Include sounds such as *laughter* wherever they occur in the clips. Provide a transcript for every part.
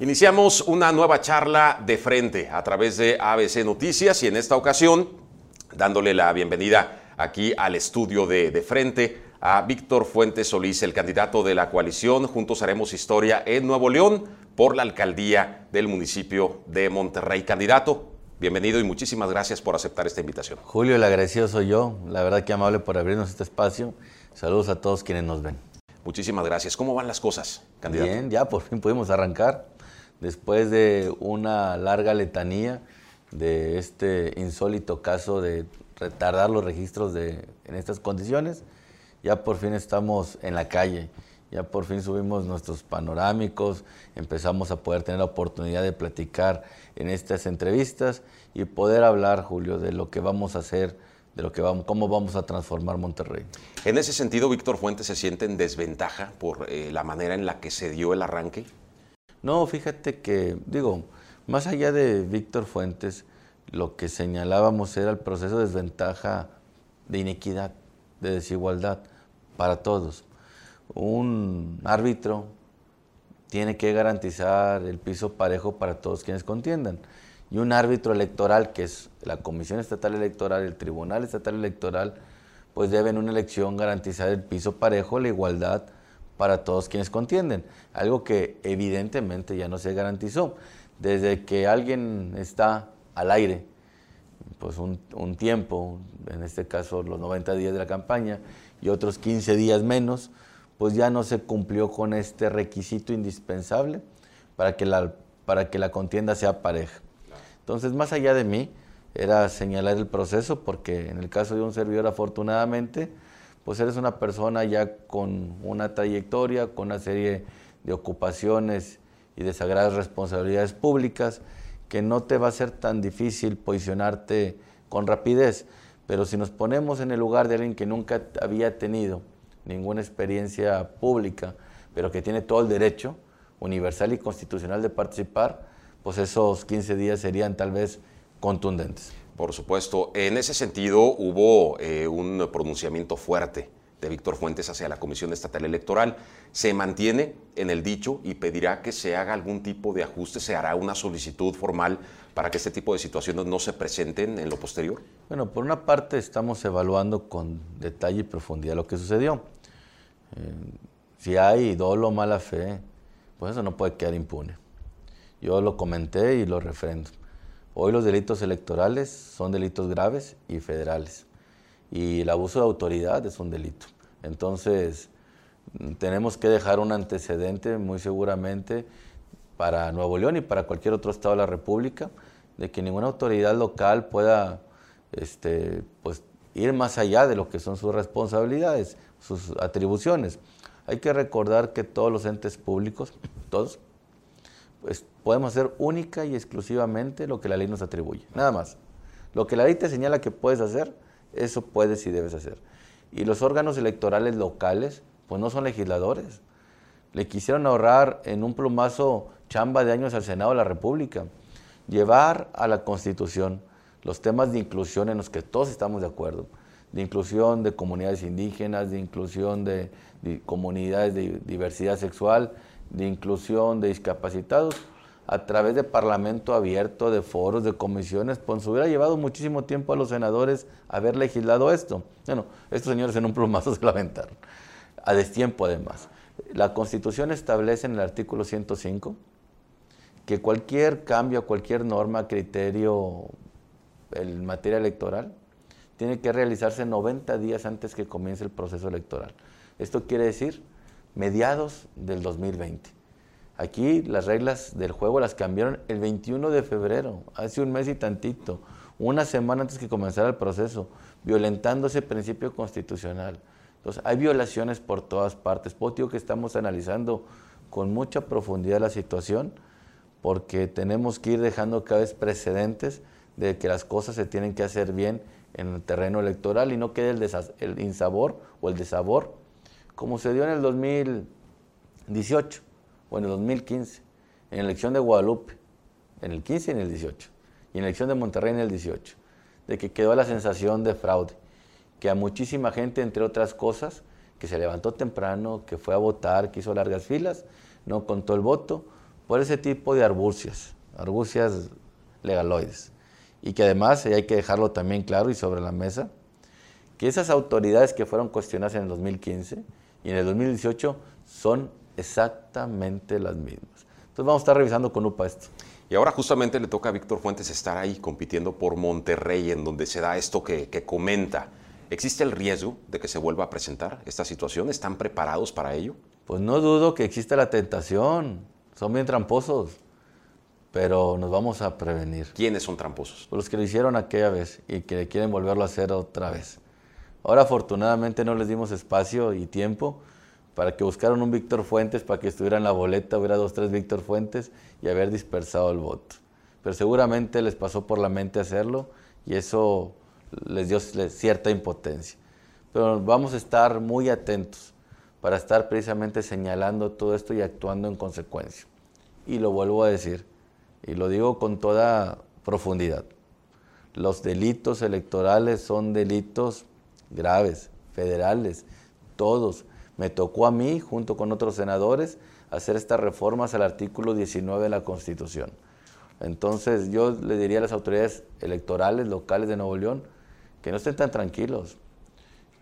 Iniciamos una nueva charla de frente a través de ABC Noticias y en esta ocasión dándole la bienvenida aquí al estudio de, de frente a Víctor Fuentes Solís, el candidato de la coalición Juntos Haremos Historia en Nuevo León por la alcaldía del municipio de Monterrey. Candidato, bienvenido y muchísimas gracias por aceptar esta invitación. Julio, el agradecido soy yo. La verdad que amable por abrirnos este espacio. Saludos a todos quienes nos ven. Muchísimas gracias. ¿Cómo van las cosas, candidato? Bien, ya por fin pudimos arrancar después de una larga letanía de este insólito caso de retardar los registros de, en estas condiciones, ya por fin estamos en la calle, ya por fin subimos nuestros panorámicos, empezamos a poder tener la oportunidad de platicar en estas entrevistas y poder hablar, Julio, de lo que vamos a hacer, de lo que vamos, cómo vamos a transformar Monterrey. En ese sentido, Víctor Fuentes se siente en desventaja por eh, la manera en la que se dio el arranque. No, fíjate que, digo, más allá de Víctor Fuentes, lo que señalábamos era el proceso de desventaja de inequidad, de desigualdad para todos. Un árbitro tiene que garantizar el piso parejo para todos quienes contiendan. Y un árbitro electoral, que es la Comisión Estatal Electoral, el Tribunal Estatal Electoral, pues debe en una elección garantizar el piso parejo, la igualdad para todos quienes contienden, algo que evidentemente ya no se garantizó. Desde que alguien está al aire, pues un, un, tiempo, en este caso los 90 días de la campaña y otros 15 días menos, pues ya no se cumplió con este requisito indispensable para que la, para que la contienda sea pareja. Entonces, más allá de mí, era señalar el proceso, porque en el caso de un servidor, afortunadamente, pues eres una persona ya con una trayectoria, con una serie de ocupaciones y de sagradas responsabilidades públicas, que no te va a ser tan difícil posicionarte con rapidez. Pero si nos ponemos en el lugar de alguien que nunca había tenido ninguna experiencia pública, pero que tiene todo el derecho universal y constitucional de participar, pues esos 15 días serían tal vez contundentes. Por supuesto. En ese sentido, hubo eh, un pronunciamiento fuerte de Víctor Fuentes hacia la Comisión Estatal Electoral. Se mantiene en el dicho y pedirá que se haga algún tipo de ajuste, se hará una solicitud formal para que este tipo de situaciones no se presenten en lo posterior. Bueno, por una parte estamos evaluando con detalle y profundidad lo que sucedió. Eh, si hay dolo o mala fe, pues eso no puede quedar impune. Yo lo comenté y lo refrendo. Hoy los delitos electorales son delitos graves y federales. Y el abuso de autoridad es un delito. Entonces, tenemos que dejar un antecedente muy seguramente para Nuevo León y para cualquier otro estado de la República, de que ninguna autoridad local pueda este, pues, ir más allá de lo que son sus responsabilidades, sus atribuciones. Hay que recordar que todos los entes públicos, todos, pues podemos hacer única y exclusivamente lo que la ley nos atribuye, nada más. Lo que la ley te señala que puedes hacer, eso puedes y debes hacer. Y los órganos electorales locales, pues no son legisladores. Le quisieron ahorrar en un plumazo chamba de años al Senado de la República. Llevar a la Constitución los temas de inclusión en los que todos estamos de acuerdo, de inclusión de comunidades indígenas, de inclusión de, de comunidades de diversidad sexual, de inclusión de discapacitados a través de parlamento abierto, de foros, de comisiones, pues hubiera llevado muchísimo tiempo a los senadores haber legislado esto. Bueno, estos señores en un plumazo *laughs* se lamentaron, a destiempo además. La Constitución establece en el artículo 105 que cualquier cambio, cualquier norma, criterio en materia electoral tiene que realizarse 90 días antes que comience el proceso electoral. Esto quiere decir mediados del 2020. Aquí las reglas del juego las cambiaron el 21 de febrero, hace un mes y tantito, una semana antes que comenzara el proceso, violentando ese principio constitucional. Entonces, hay violaciones por todas partes. Por digo que estamos analizando con mucha profundidad la situación, porque tenemos que ir dejando cada vez precedentes de que las cosas se tienen que hacer bien en el terreno electoral y no quede el, el insabor o el desabor como se dio en el 2018 o en el 2015, en la elección de Guadalupe, en el 15 y en el 18, y en la elección de Monterrey en el 18, de que quedó la sensación de fraude, que a muchísima gente, entre otras cosas, que se levantó temprano, que fue a votar, que hizo largas filas, no contó el voto, por ese tipo de argucias, argucias legaloides. Y que además, y hay que dejarlo también claro y sobre la mesa, que esas autoridades que fueron cuestionadas en el 2015 y en el 2018 son exactamente las mismas. Entonces vamos a estar revisando con UPA esto. Y ahora justamente le toca a Víctor Fuentes estar ahí compitiendo por Monterrey, en donde se da esto que, que comenta. ¿Existe el riesgo de que se vuelva a presentar esta situación? ¿Están preparados para ello? Pues no dudo que exista la tentación. Son bien tramposos, pero nos vamos a prevenir. ¿Quiénes son tramposos? Los que lo hicieron aquella vez y que quieren volverlo a hacer otra vez. Ahora afortunadamente no les dimos espacio y tiempo para que buscaran un Víctor Fuentes, para que estuviera en la boleta, hubiera dos, tres Víctor Fuentes y haber dispersado el voto. Pero seguramente les pasó por la mente hacerlo y eso les dio cierta impotencia. Pero vamos a estar muy atentos para estar precisamente señalando todo esto y actuando en consecuencia. Y lo vuelvo a decir, y lo digo con toda profundidad. Los delitos electorales son delitos graves, federales, todos. Me tocó a mí, junto con otros senadores, hacer estas reformas al artículo 19 de la Constitución. Entonces yo le diría a las autoridades electorales locales de Nuevo León, que no estén tan tranquilos,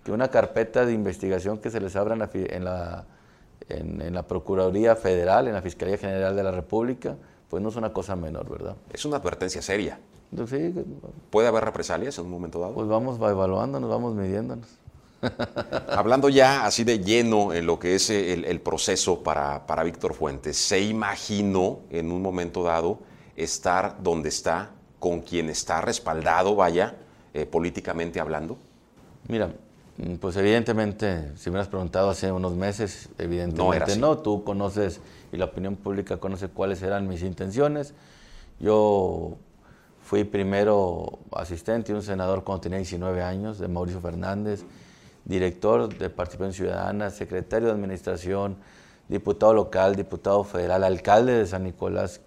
que una carpeta de investigación que se les abra en la, en la, Procuraduría Federal, en la Fiscalía General de la República, pues no es una cosa menor, ¿verdad? Es una advertencia seria. Sí. ¿Puede haber represalias en un momento dado? Pues vamos evaluándonos, vamos midiéndonos. *laughs* Hablando ya así de lleno en lo que es el, proceso para, para Víctor Fuentes, ¿se imaginó en un momento dado estar donde está, con quien está respaldado, vaya, eh, políticamente hablando? Mira, mm, pues evidentemente, si me hubieras preguntado hace unos meses, evidentemente no, tú conoces y la opinión pública conoce cuáles eran mis intenciones. Yo fui primero asistente de un senador cuando tenía 19 años, de Mauricio Fernández, director de Participación Ciudadana, secretario de Administración, diputado local, diputado federal, alcalde de San Nicolás,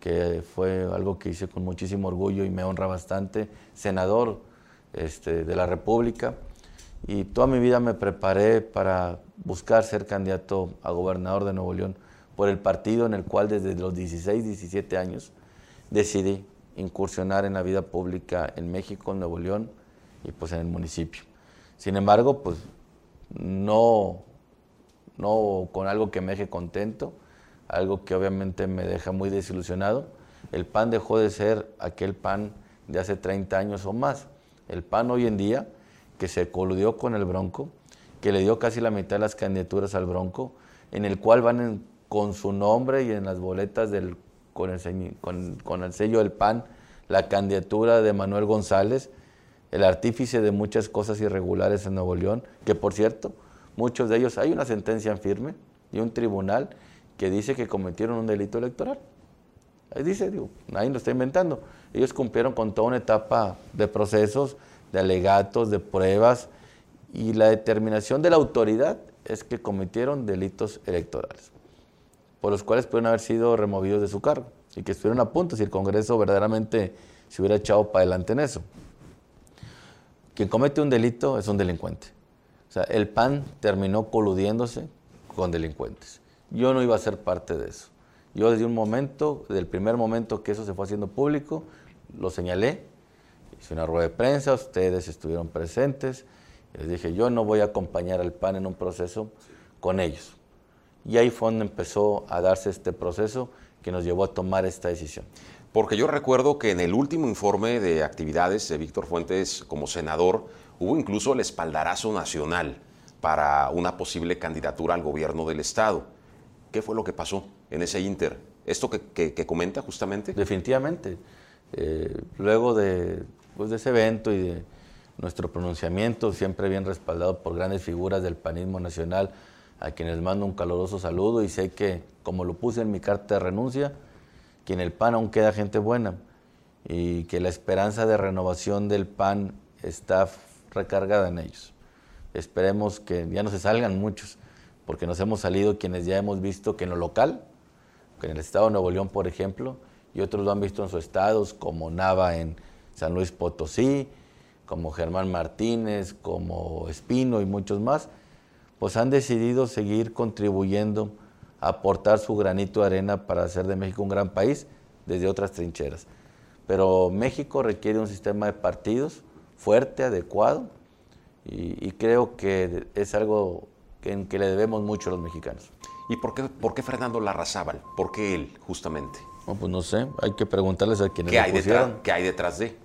que fue algo que hice con muchísimo orgullo y me honra bastante, senador este, de la República. Y toda mi vida me preparé para buscar ser candidato a gobernador de Nuevo León por el partido en el cual desde los 16, 17 años decidí incursionar en la vida pública en México, en Nuevo León y pues en el municipio. Sin embargo, pues no, no con algo que me deje contento, algo que obviamente me deja muy desilusionado. El PAN dejó de ser aquel PAN de hace 30 años o más. El PAN hoy en día, que se coludió con el Bronco, que le dio casi la mitad de las candidaturas al Bronco, en el cual van con su nombre y en las boletas del, con, el, con el sello del PAN la candidatura de Manuel González, el artífice de muchas cosas irregulares en Nuevo León, que por cierto, muchos de ellos hay una sentencia en firme y un tribunal que dice que cometieron un delito electoral. Ahí dice, digo, nadie lo está inventando. Ellos cumplieron con toda una etapa de procesos, de alegatos, de pruebas, y la determinación de la autoridad es que cometieron delitos electorales, por los cuales pueden haber sido removidos de su cargo, y que estuvieron a punto si el Congreso verdaderamente se hubiera echado para adelante en eso. Quien comete un delito es un delincuente. O sea, el PAN terminó coludiéndose con delincuentes. Yo no iba a ser parte de eso. Yo desde un momento, desde el primer momento que eso se fue haciendo público, lo señalé, hice una rueda de prensa, ustedes estuvieron presentes, les dije, yo no voy a acompañar al PAN en un proceso con ellos. Y ahí fue donde empezó a darse este proceso que nos llevó a tomar esta decisión. Porque yo recuerdo que en el último informe de actividades de Víctor Fuentes como senador hubo incluso el espaldarazo nacional para una posible candidatura al gobierno del Estado. ¿Qué fue lo que pasó en ese inter? ¿Esto que, comenta justamente? Definitivamente. Eh, luego de, pues, de ese evento y de nuestro pronunciamiento, siempre bien respaldado por grandes figuras del panismo nacional, a quienes mando un caluroso saludo y sé que, como lo puse en mi carta de renuncia, que en el PAN aún queda gente buena y que la esperanza de renovación del PAN está recargada en ellos. Esperemos que ya no se salgan muchos, porque nos hemos salido quienes ya hemos visto que en lo local, en el estado de Nuevo León, por ejemplo, y otros lo han visto en sus estados, como Nava en San Luis Potosí, como Germán Martínez, como Espino y muchos más, pues han decidido seguir contribuyendo aportar su granito de arena para hacer de México un gran país desde otras trincheras. Pero México requiere un sistema de partidos fuerte, adecuado, y, creo que es algo en que le debemos mucho a los mexicanos. ¿Y por qué, por qué Fernando Larrazábal? ¿Por qué él, justamente? No, pues no sé, hay que preguntarles a quienes ¿Qué, hay detrás, ¿Qué hay detrás de?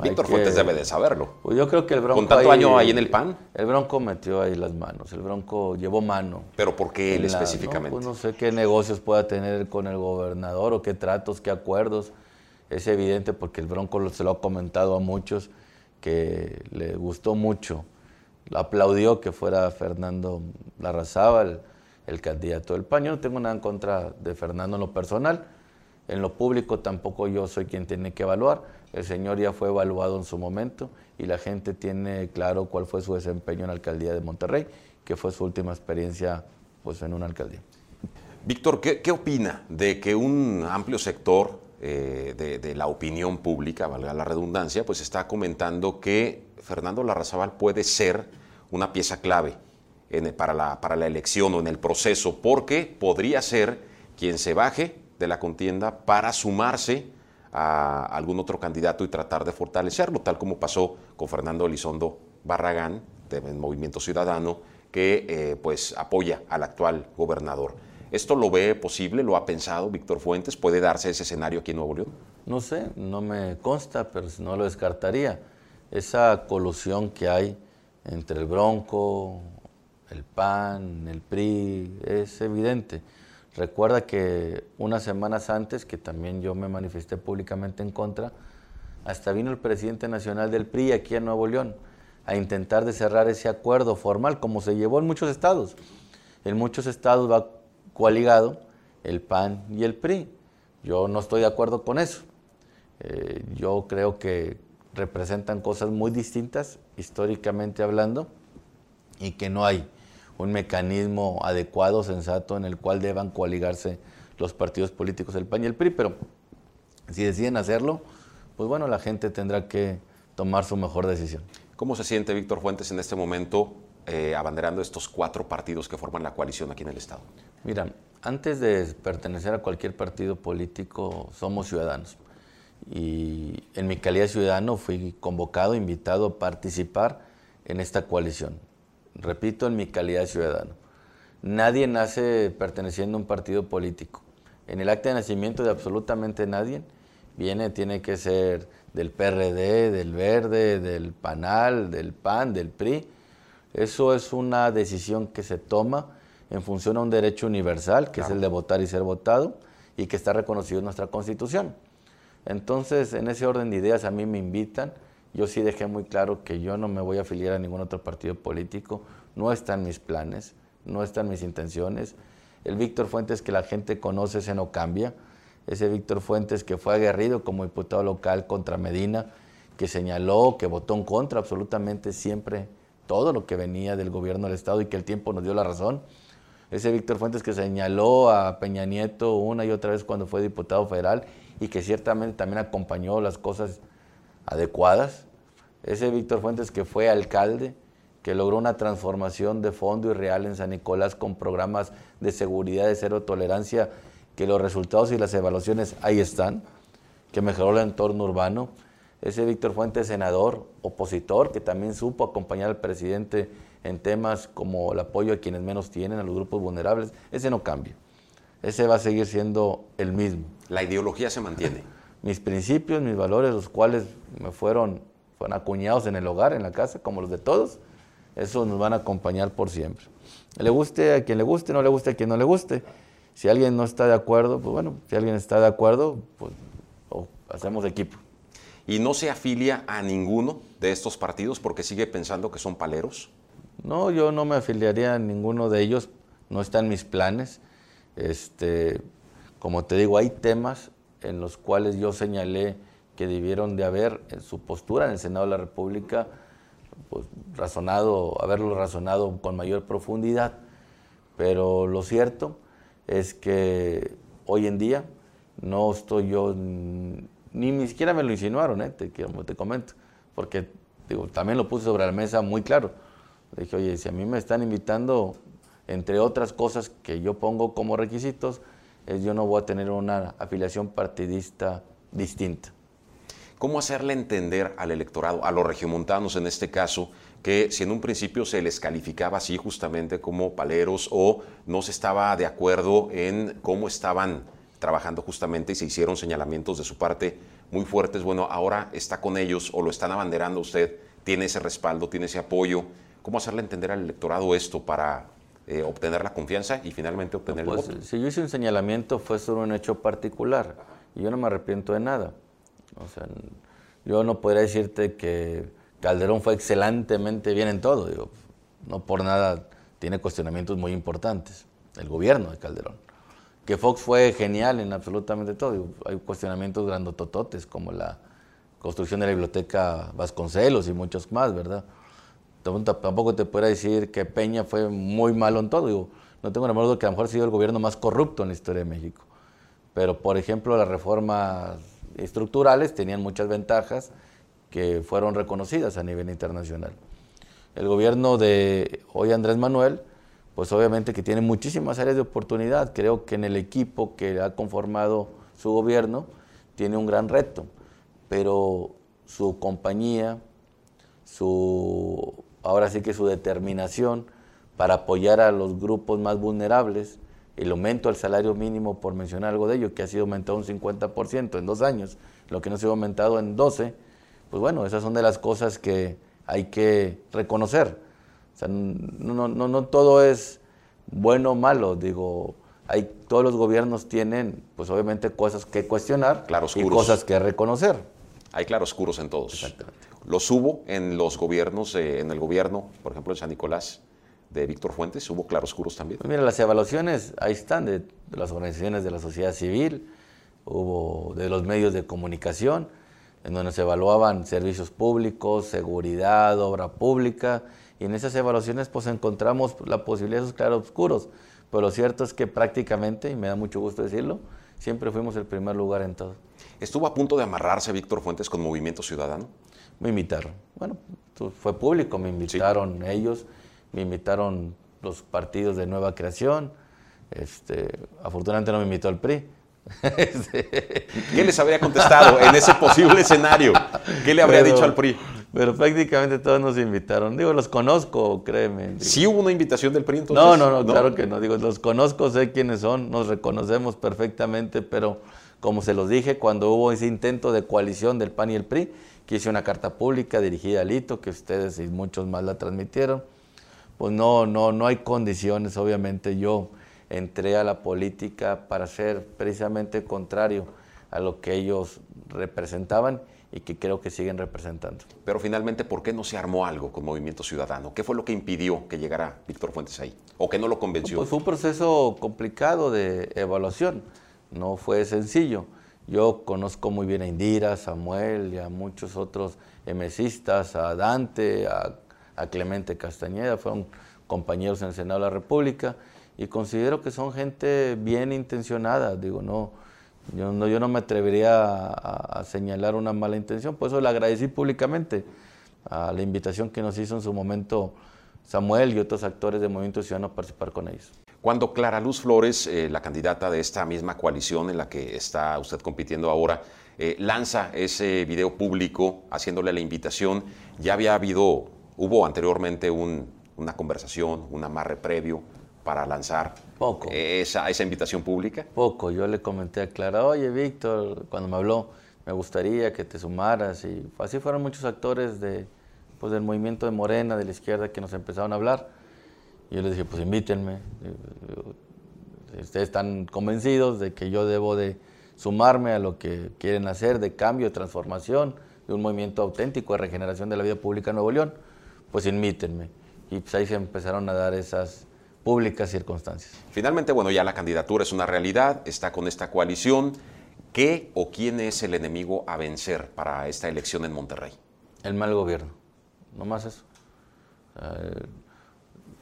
Víctor Fuentes debe de saberlo. Pues yo creo que el Bronco. ¿Con tanto año ahí en el PAN? El Bronco metió ahí las manos. El Bronco llevó mano. ¿Pero por qué él específicamente? No, pues no sé qué negocios pueda tener con el gobernador o qué tratos, qué acuerdos. Es evidente porque el Bronco se lo ha comentado a muchos que le gustó mucho. Aplaudió que fuera Fernando Larrazábal el candidato del PAN. Yo no tengo nada en contra de Fernando en lo personal. En lo público tampoco yo soy quien tiene que evaluar el señor ya fue evaluado en su momento y la gente tiene claro cuál fue su desempeño en la alcaldía de Monterrey, que fue su última experiencia pues, en una alcaldía. Víctor, ¿qué, opina de que un amplio sector eh, de, la opinión pública, valga la redundancia, pues está comentando que Fernando Larrazabal puede ser una pieza clave para, la, para la elección o en el proceso, porque podría ser quien se baje de la contienda para sumarse a algún otro candidato y tratar de fortalecerlo, tal como pasó con Fernando Elizondo Barragán, del Movimiento Ciudadano, que eh, pues apoya al actual gobernador. ¿Esto lo ve posible? ¿Lo ha pensado Víctor Fuentes? ¿Puede darse ese escenario aquí en Nuevo León? No sé, no me consta, pero no lo descartaría. Esa colusión que hay entre el Bronco, el PAN, el PRI, es evidente. Recuerda que unas semanas antes, que también yo me manifesté públicamente en contra, hasta vino el presidente nacional del PRI aquí en Nuevo León a intentar de cerrar ese acuerdo formal, como se llevó en muchos estados. En muchos estados va coaligado el PAN y el PRI. Yo no estoy de acuerdo con eso. Eh, yo creo que representan cosas muy distintas, históricamente hablando, y que no hay un mecanismo adecuado, sensato, en el cual deban coaligarse los partidos políticos del PAN y el PRI, pero si deciden hacerlo, pues bueno, la gente tendrá que tomar su mejor decisión. ¿Cómo se siente Víctor Fuentes en este momento eh, abanderando estos cuatro partidos que forman la coalición aquí en el Estado? Mira, antes de pertenecer a cualquier partido político, somos ciudadanos. Y en mi calidad de ciudadano fui convocado, invitado a participar en esta coalición repito, en mi calidad de ciudadano. Nadie nace perteneciendo a un partido político. En el acta de nacimiento de absolutamente nadie viene, tiene que ser del PRD, del Verde, del PANAL, del PAN, del PRI. Eso es una decisión que se toma en función a un derecho universal, que es el de votar y ser votado, y que está reconocido en nuestra Constitución. Entonces, en ese orden de ideas a mí me invitan yo sí dejé muy claro que yo no me voy a afiliar a ningún otro partido político, no están mis planes, no están mis intenciones. El Víctor Fuentes que la gente conoce, ese no cambia. Ese Víctor Fuentes que fue aguerrido como diputado local contra Medina, que señaló, que votó en contra absolutamente siempre todo lo que venía del gobierno del Estado y que el tiempo nos dio la razón. Ese Víctor Fuentes que señaló a Peña Nieto una y otra vez cuando fue diputado federal y que ciertamente también acompañó las cosas adecuadas. Ese Víctor Fuentes que fue alcalde, que logró una transformación de fondo y real en San Nicolás con programas de seguridad de cero tolerancia, que los resultados y las evaluaciones ahí están, que mejoró el entorno urbano. Ese Víctor Fuentes, senador, opositor, que también supo acompañar al presidente en temas como el apoyo a quienes menos tienen, a los grupos vulnerables, ese no cambia. Ese va a seguir siendo el mismo. La ideología se mantiene mis principios, mis valores, los cuales me fueron, fueron acuñados en el hogar, en la casa, como los de todos, esos nos van a acompañar por siempre. Le guste a quien le guste, no le guste a quien no le guste. Si alguien no está de acuerdo, pues bueno, si alguien está de acuerdo, pues hacemos equipo. ¿Y no se afilia a ninguno de estos partidos porque sigue pensando que son paleros? No, yo no me afiliaría a ninguno de ellos, no están mis planes. Este, como te digo, hay temas en los cuales yo señalé que debieron de haber en su postura en el Senado de la República, pues, razonado, haberlo razonado con mayor profundidad. Pero lo cierto es que hoy en día no estoy yo, ni, ni siquiera me lo insinuaron, ¿eh? te, te comento, porque digo, también lo puse sobre la mesa muy claro. Le dije, oye, si a mí me están invitando, entre otras cosas que yo pongo como requisitos, yo no voy a tener una afiliación partidista distinta. ¿Cómo hacerle entender al electorado, a los regiomontanos en este caso, que si en un principio se les calificaba así justamente como paleros o no se estaba de acuerdo en cómo estaban trabajando justamente y se hicieron señalamientos de su parte muy fuertes, bueno, ahora está con ellos o lo están abanderando usted, tiene ese respaldo, tiene ese apoyo. ¿Cómo hacerle entender al electorado esto para eh, obtener la confianza y finalmente obtener el Pues, voto? Si yo hice un señalamiento fue sobre un hecho particular y yo no me arrepiento de nada. O sea, n- yo no podría decirte que Calderón fue excelentemente bien en todo. Digo, no por nada tiene cuestionamientos muy importantes, el gobierno de Calderón. Que Fox fue genial en absolutamente todo. Digo, hay cuestionamientos grandotototes como la construcción de la biblioteca Vasconcelos y muchos más, ¿verdad? Tampoco- te puedo decir que Peña fue muy malo en todo. No tengo menor duda que a lo mejor ha sido el gobierno más corrupto en la historia de México. Pero, por ejemplo, las reformas estructurales tenían muchas ventajas que fueron reconocidas a nivel internacional. El gobierno de hoy Andrés Manuel, pues obviamente que tiene muchísimas áreas de oportunidad. Creo que en el equipo que ha conformado su gobierno tiene un gran reto, pero su compañía, su, ahora sí que su determinación para apoyar a los grupos más vulnerables, el aumento al salario mínimo, por mencionar algo de ello, que ha sido aumentado un 50% en dos años, lo que no se ha aumentado en 12, pues bueno, esas son de las cosas que hay que reconocer. O sea, no, no, no todo es bueno o malo, digo, hay, todos los gobiernos tienen, pues obviamente, cosas que cuestionar y cosas que reconocer. Hay claroscuros en todos. Exactamente. Los hubo en los gobiernos, eh, en el gobierno, por ejemplo, en San Nicolás de Víctor Fuentes, hubo claroscuros también. Pues mira, las evaluaciones ahí están de, de las organizaciones de la sociedad civil, hubo de los medios de comunicación, en donde se evaluaban servicios públicos, seguridad, obra pública, y en esas evaluaciones pues encontramos la posibilidad de esos claroscuros. Pero lo cierto es que prácticamente, y me da mucho gusto decirlo, siempre fuimos el primer lugar en todo. ¿Estuvo a punto de amarrarse Víctor Fuentes con Movimiento Ciudadano? Me invitaron. Bueno, fue público, me invitaron ellos, me invitaron los partidos de nueva creación. Este, afortunadamente no me invitó el PRI. *laughs* ¿Qué les habría contestado en ese posible escenario? ¿Qué le habría pero- dicho al PRI? Pero prácticamente todos nos invitaron. Digo, los conozco, créeme. Digo, ¿Sí hubo una invitación del PRI entonces? no, no, no, claro que no. Digo, los conozco, sé quiénes son, nos reconocemos perfectamente, pero como se los dije, cuando hubo ese intento de coalición del PAN y el PRI, que hice una carta pública dirigida a Lito, que ustedes y muchos más la transmitieron, pues no, no, no hay condiciones. Obviamente yo entré a la política para ser precisamente contrario a lo que ellos representaban y que creo que siguen representando. Pero finalmente, ¿por qué no se armó algo con Movimiento Ciudadano? ¿Qué fue lo que impidió que llegara Víctor Fuentes ahí? ¿O que no lo convenció? Pues fue un proceso complicado de evaluación, no fue sencillo. Yo conozco muy bien a Indira, a Samuel y a muchos otros emesistas, a Dante, a, Clemente Castañeda, fueron compañeros en el Senado de la República y considero que son gente bien intencionada, digo, no, yo no, me atrevería a señalar una mala intención, por eso le agradecí públicamente a la invitación que nos hizo en su momento Samuel y otros actores del Movimiento Ciudadano a participar con ellos. Cuando Clara Luz Flores, eh, la candidata de esta misma coalición en la que está usted compitiendo ahora, eh, lanza ese video público haciéndole la invitación, ya había habido, hubo anteriormente un- una conversación, un amarre previo para lanzar Poco. esa, esa invitación pública. Poco, yo le comenté a Clara, oye Víctor, cuando me habló, me gustaría que te sumaras y así fueron muchos actores de, pues, del movimiento de Morena, de la izquierda, que nos empezaron a hablar. Y yo les dije, pues invítenme. Ustedes están convencidos de que yo debo de sumarme a lo que quieren hacer de cambio, de transformación, de un movimiento auténtico de regeneración de la vida pública en Nuevo León, pues invítenme. Y pues ahí se empezaron a dar esas públicas circunstancias. Finalmente, bueno, ya la candidatura es una realidad, está con esta coalición. ¿Qué o quién es el enemigo a vencer para esta elección en Monterrey? El mal gobierno, no más eso. Eh,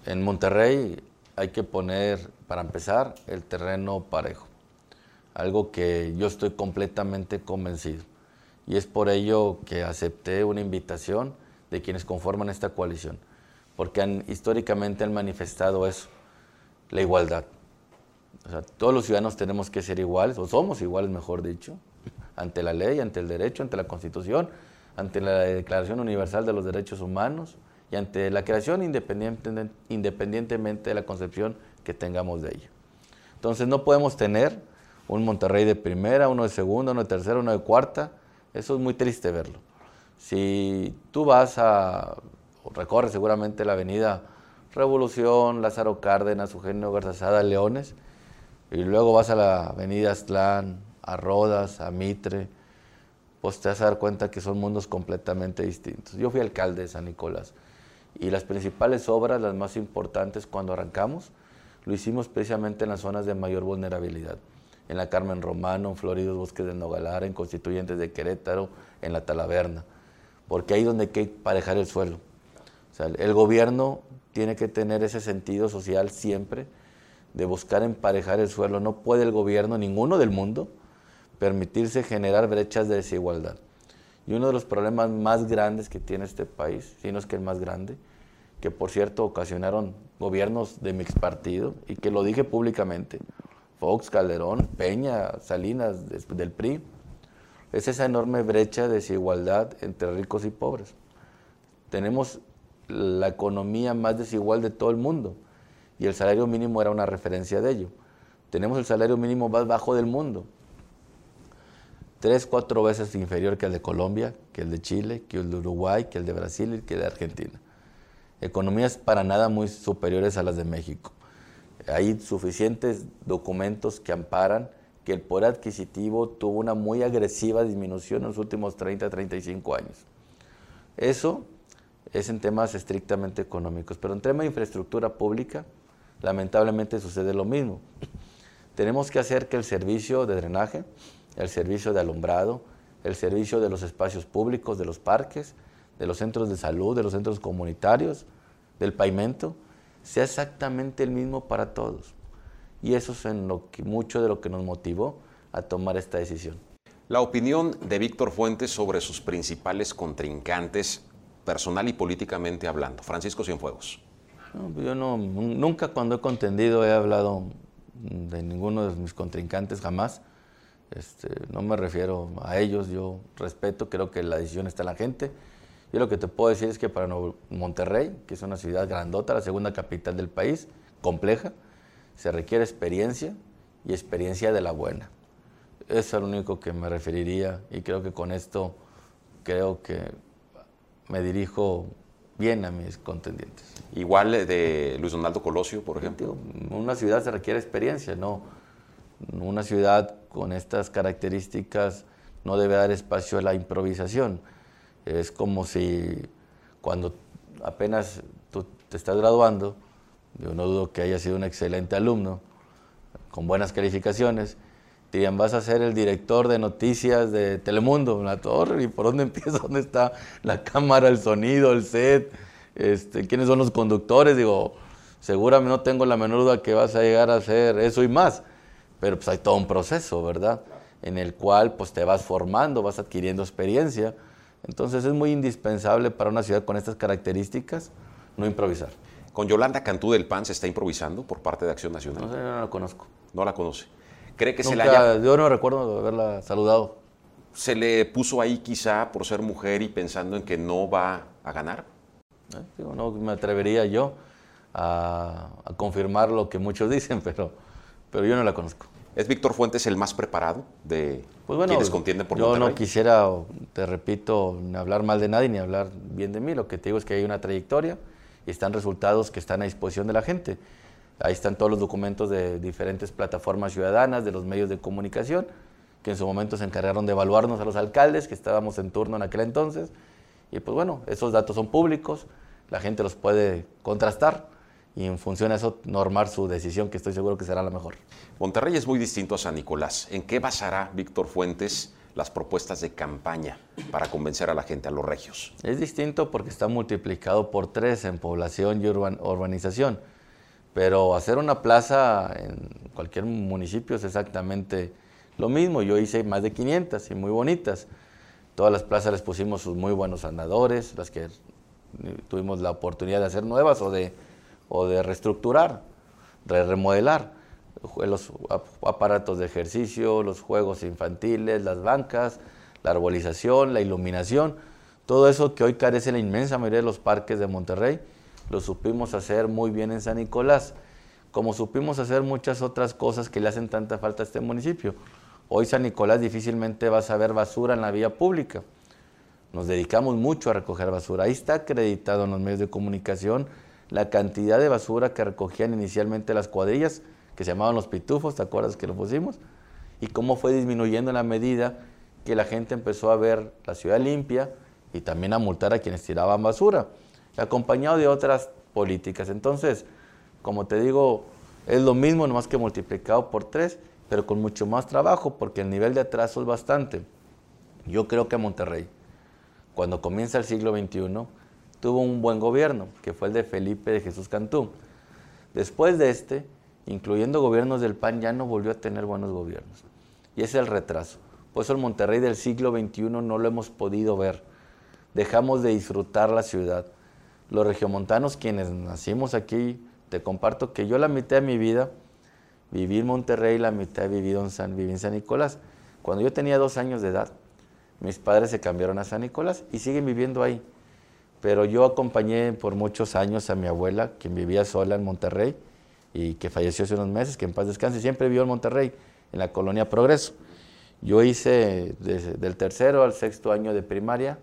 en Monterrey hay que poner, para empezar, el terreno parejo. Algo que yo estoy completamente convencido. Y es por ello que acepté una invitación de quienes conforman esta coalición. Porque históricamente han manifestado eso. la igualdad. Todos los ciudadanos tenemos que ser iguales, o somos iguales, mejor dicho, ante la ley, ante el derecho, ante la Constitución, ante la Declaración Universal de los Derechos Humanos y ante la creación independientemente de la concepción que tengamos de ella. Entonces no podemos tener un Monterrey de primera, uno de segunda, uno de tercera, uno de cuarta. Eso es muy triste verlo. Si tú vas a, recorres seguramente la avenida Revolución, Lázaro Cárdenas, Eugenio Garzazada, Leones, y luego vas a la avenida Aztlán, a Rodas, a Mitre, pues te vas a dar cuenta que son mundos completamente distintos. Yo fui alcalde de San Nicolás y las principales obras, las más importantes cuando arrancamos, lo hicimos precisamente en las zonas de mayor vulnerabilidad. En la Carmen Romano, en Floridos Bosques de Nogalar, en Constituyentes de Querétaro, en la Talaverna, porque ahí es donde hay que parejar el suelo. O sea, el gobierno tiene que tener ese sentido social siempre de buscar emparejar el suelo. No puede el gobierno, ninguno del mundo, permitirse generar brechas de desigualdad. Y uno de los problemas más grandes que tiene este país, si no es que el más grande, que por cierto ocasionaron gobiernos de mi partido y que lo dije públicamente, Fox, Calderón, Peña, Salinas del PRI, es esa enorme brecha de desigualdad entre ricos y pobres. Tenemos la economía más desigual de todo el mundo y el salario mínimo era una referencia de ello. Tenemos el salario mínimo más bajo del mundo, tres, cuatro veces inferior que el de Colombia, que el de Chile, que el de Uruguay, que el de Brasil y que el de Argentina. Economías para nada muy superiores a las de México. Hay suficientes documentos que amparan que el poder adquisitivo tuvo una muy agresiva disminución en los últimos 30, 35 años. Eso es en temas estrictamente económicos, pero en tema de infraestructura pública, lamentablemente sucede lo mismo. Tenemos que hacer que el servicio de drenaje, el servicio de alumbrado, el servicio de los espacios públicos, de los parques, de los centros de salud, de los centros comunitarios, del pavimento, sea exactamente el mismo para todos. Y eso es en lo que, mucho de lo que nos motivó a tomar esta decisión. La opinión de Víctor Fuentes sobre sus principales contrincantes, personal y políticamente hablando. Francisco Cienfuegos. Pues yo no, nunca cuando he contendido he hablado de ninguno de mis contrincantes, jamás. Este, no me refiero a ellos, yo respeto, creo que la decisión está en la gente. Yo lo que te puedo decir es que para Monterrey, que es una ciudad grandota, la segunda capital del país, compleja, se requiere experiencia y experiencia de la buena. Eso es lo único que me referiría y creo que con esto creo que me dirijo bien a mis contendientes. Igual de Luis Donaldo Colosio, por ejemplo. Una ciudad se requiere experiencia, ¿no? Una ciudad con estas características no debe dar espacio a la improvisación. Es como si cuando apenas tú te estás graduando, yo no dudo que haya sido un excelente alumno, con buenas calificaciones, te dirían, vas a ser el director de noticias de Telemundo, la torre, ¿y por dónde *laughs* empieza? ¿Dónde está la cámara, el sonido, el set? Este, ¿Quiénes son los conductores? Digo, seguramente no tengo la menor duda que vas a llegar a hacer eso y más, pero pues hay todo un proceso, ¿verdad? En el cual pues te vas formando, vas adquiriendo experiencia. Entonces es muy indispensable para una ciudad con estas características no improvisar. ¿Con Yolanda Cantú del PAN se está improvisando por parte de Acción Nacional? No, no la conozco. No la conoce. ¿Cree que se le haya... Yo no recuerdo haberla saludado. ¿Se le puso ahí quizá por ser mujer y pensando en que no va a ganar? Eh, no me atrevería yo a, confirmar lo que muchos *laughs* dicen, pero, pero yo no la conozco. ¿Es Víctor Fuentes el más preparado de pues bueno, quienes contienden por Yo no quisiera, te repito, ni hablar mal de nadie ni hablar bien de mí. Lo que te digo es que hay una trayectoria y están resultados que están a disposición de la gente. Ahí están todos los documentos de diferentes plataformas ciudadanas, de los medios de comunicación, que en su momento se encargaron de evaluarnos a los alcaldes, que estábamos en turno en aquel entonces. Y pues bueno, esos datos son públicos, la gente los puede contrastar y en función de eso normar su decisión, que estoy seguro que será la mejor. Monterrey es muy distinto a San Nicolás. ¿En qué basará Víctor Fuentes las propuestas de campaña para convencer a la gente, a los regios? Es distinto porque está multiplicado por tres en población y urbanización. Pero hacer una plaza en cualquier municipio es exactamente lo mismo. Yo hice más de 500 y muy bonitas. Todas las plazas les pusimos sus muy buenos andadores, las que tuvimos la oportunidad de hacer nuevas o de, o de reestructurar. remodelar los aparatos de ejercicio, los juegos infantiles, las bancas, la arbolización, la iluminación, todo eso que hoy carece la inmensa mayoría de los parques de Monterrey, lo supimos hacer muy bien en San Nicolás, como supimos hacer muchas otras cosas que le hacen tanta falta a este municipio. Hoy San Nicolás difícilmente vas a ver basura en la vía pública. Nos dedicamos mucho a recoger basura. Ahí está acreditado en los medios de comunicación la cantidad de basura que recogían inicialmente las cuadrillas, que se llamaban los pitufos, ¿te acuerdas que lo pusimos? Y cómo fue disminuyendo en la medida que la gente empezó a ver la ciudad limpia y también a multar a quienes tiraban basura, acompañado de otras políticas. Entonces, como te digo, es lo mismo, nomás que multiplicado por tres, pero con mucho más trabajo, porque el nivel de atraso es bastante. Yo creo que Monterrey, cuando comienza el siglo XXI, tuvo un buen gobierno, que fue el de Felipe de Jesús Cantú. Después de este, incluyendo gobiernos del PAN, ya no volvió a tener buenos gobiernos. Y ese es el retraso. Por eso el Monterrey del siglo XXI no lo hemos podido ver. Dejamos de disfrutar la ciudad. Los regiomontanos, quienes nacimos aquí, te comparto que yo la mitad de mi vida viví en Monterrey, la mitad he vivido en San, viví en San Nicolás. Cuando yo tenía dos años de edad, mis padres se cambiaron a San Nicolás y siguen viviendo ahí. Pero yo acompañé por muchos años a mi abuela, quien vivía sola en Monterrey y que falleció hace unos meses, que en paz descanse, siempre vivió en Monterrey, en la colonia Progreso. Yo hice desde, del tercero al sexto año de primaria